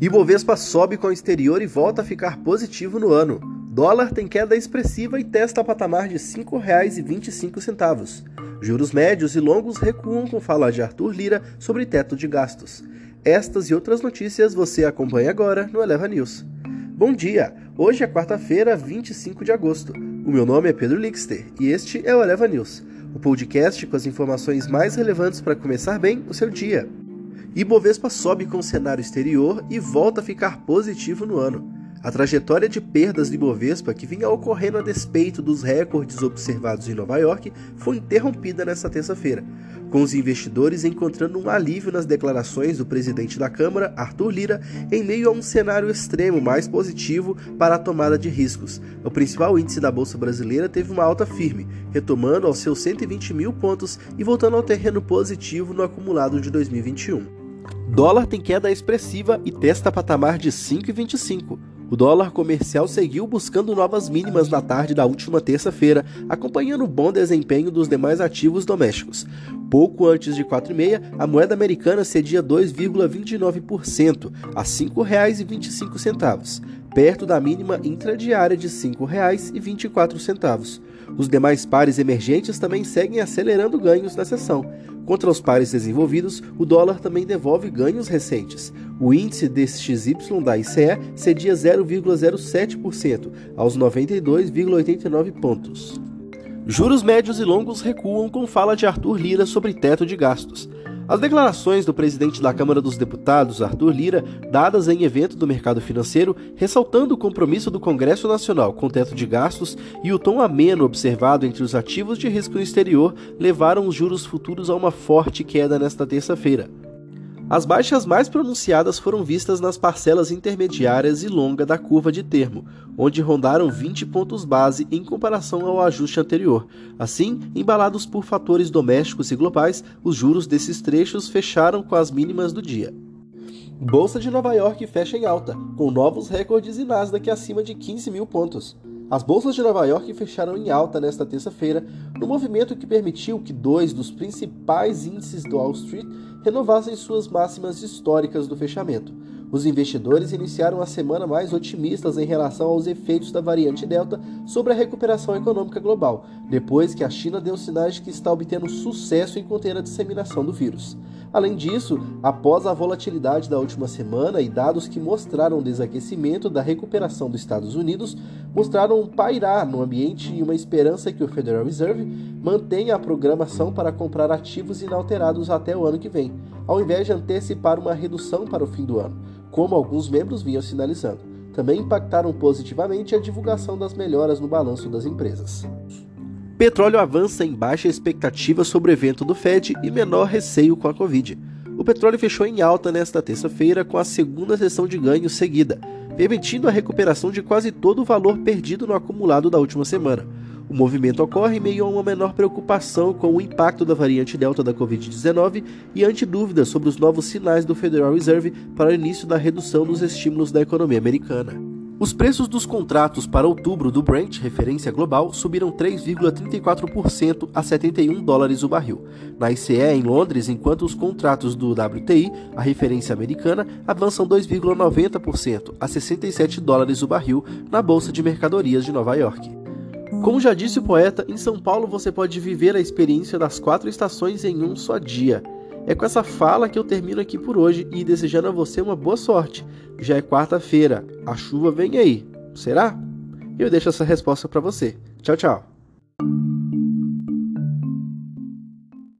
Ibovespa sobe com o exterior e volta a ficar positivo no ano. Dólar tem queda expressiva e testa patamar de R$ 5,25. Juros médios e longos recuam com fala de Arthur Lira sobre teto de gastos. Estas e outras notícias você acompanha agora no Eleva News. Bom dia! Hoje é quarta-feira, 25 de agosto. O meu nome é Pedro Lixter e este é o Eleva News, o podcast com as informações mais relevantes para começar bem o seu dia. Ibovespa sobe com o cenário exterior e volta a ficar positivo no ano. A trajetória de perdas de Ibovespa, que vinha ocorrendo a despeito dos recordes observados em Nova York, foi interrompida nesta terça-feira, com os investidores encontrando um alívio nas declarações do presidente da Câmara, Arthur Lira, em meio a um cenário extremo mais positivo para a tomada de riscos. O principal índice da Bolsa Brasileira teve uma alta firme, retomando aos seus 120 mil pontos e voltando ao terreno positivo no acumulado de 2021. Dólar tem queda expressiva e testa patamar de 5,25. O dólar comercial seguiu buscando novas mínimas na tarde da última terça-feira, acompanhando o bom desempenho dos demais ativos domésticos. Pouco antes de 4,5, a moeda americana cedia 2,29% a R$ 5,25, perto da mínima intradiária de R$ 5,24. Os demais pares emergentes também seguem acelerando ganhos na sessão. Contra os pares desenvolvidos, o dólar também devolve ganhos recentes. O índice DXY da ICE cedia 0,07% aos 92,89 pontos. Juros médios e longos recuam com fala de Arthur Lira sobre teto de gastos. As declarações do presidente da Câmara dos Deputados, Arthur Lira, dadas em evento do mercado financeiro, ressaltando o compromisso do Congresso Nacional com o teto de gastos e o tom ameno observado entre os ativos de risco no exterior, levaram os juros futuros a uma forte queda nesta terça-feira. As baixas mais pronunciadas foram vistas nas parcelas intermediárias e longa da curva de termo, onde rondaram 20 pontos base em comparação ao ajuste anterior. Assim, embalados por fatores domésticos e globais, os juros desses trechos fecharam com as mínimas do dia. Bolsa de Nova York fecha em alta, com novos recordes e Nasdaq acima de 15 mil pontos. As bolsas de Nova York fecharam em alta nesta terça-feira, no movimento que permitiu que dois dos principais índices do Wall Street renovassem suas máximas históricas do fechamento. Os investidores iniciaram a semana mais otimistas em relação aos efeitos da variante Delta sobre a recuperação econômica global, depois que a China deu sinais de que está obtendo sucesso em conter a disseminação do vírus. Além disso, após a volatilidade da última semana e dados que mostraram o desaquecimento da recuperação dos Estados Unidos, mostraram pairar no ambiente e uma esperança que o Federal Reserve mantenha a programação para comprar ativos inalterados até o ano que vem, ao invés de antecipar uma redução para o fim do ano, como alguns membros vinham sinalizando. Também impactaram positivamente a divulgação das melhoras no balanço das empresas. Petróleo avança em baixa expectativa sobre o evento do Fed e menor receio com a Covid. O petróleo fechou em alta nesta terça-feira com a segunda sessão de ganho seguida, permitindo a recuperação de quase todo o valor perdido no acumulado da última semana. O movimento ocorre em meio a uma menor preocupação com o impacto da variante Delta da Covid-19 e ante dúvidas sobre os novos sinais do Federal Reserve para o início da redução dos estímulos da economia americana. Os preços dos contratos para outubro do Brent, referência global, subiram 3,34% a 71 dólares o barril. Na ICE, em Londres, enquanto os contratos do WTI, a referência americana, avançam 2,90% a 67 dólares o barril na Bolsa de Mercadorias de Nova York. Como já disse o poeta, em São Paulo você pode viver a experiência das quatro estações em um só dia. É com essa fala que eu termino aqui por hoje e desejando a você uma boa sorte. Já é quarta-feira, a chuva vem aí. Será? Eu deixo essa resposta para você. Tchau, tchau.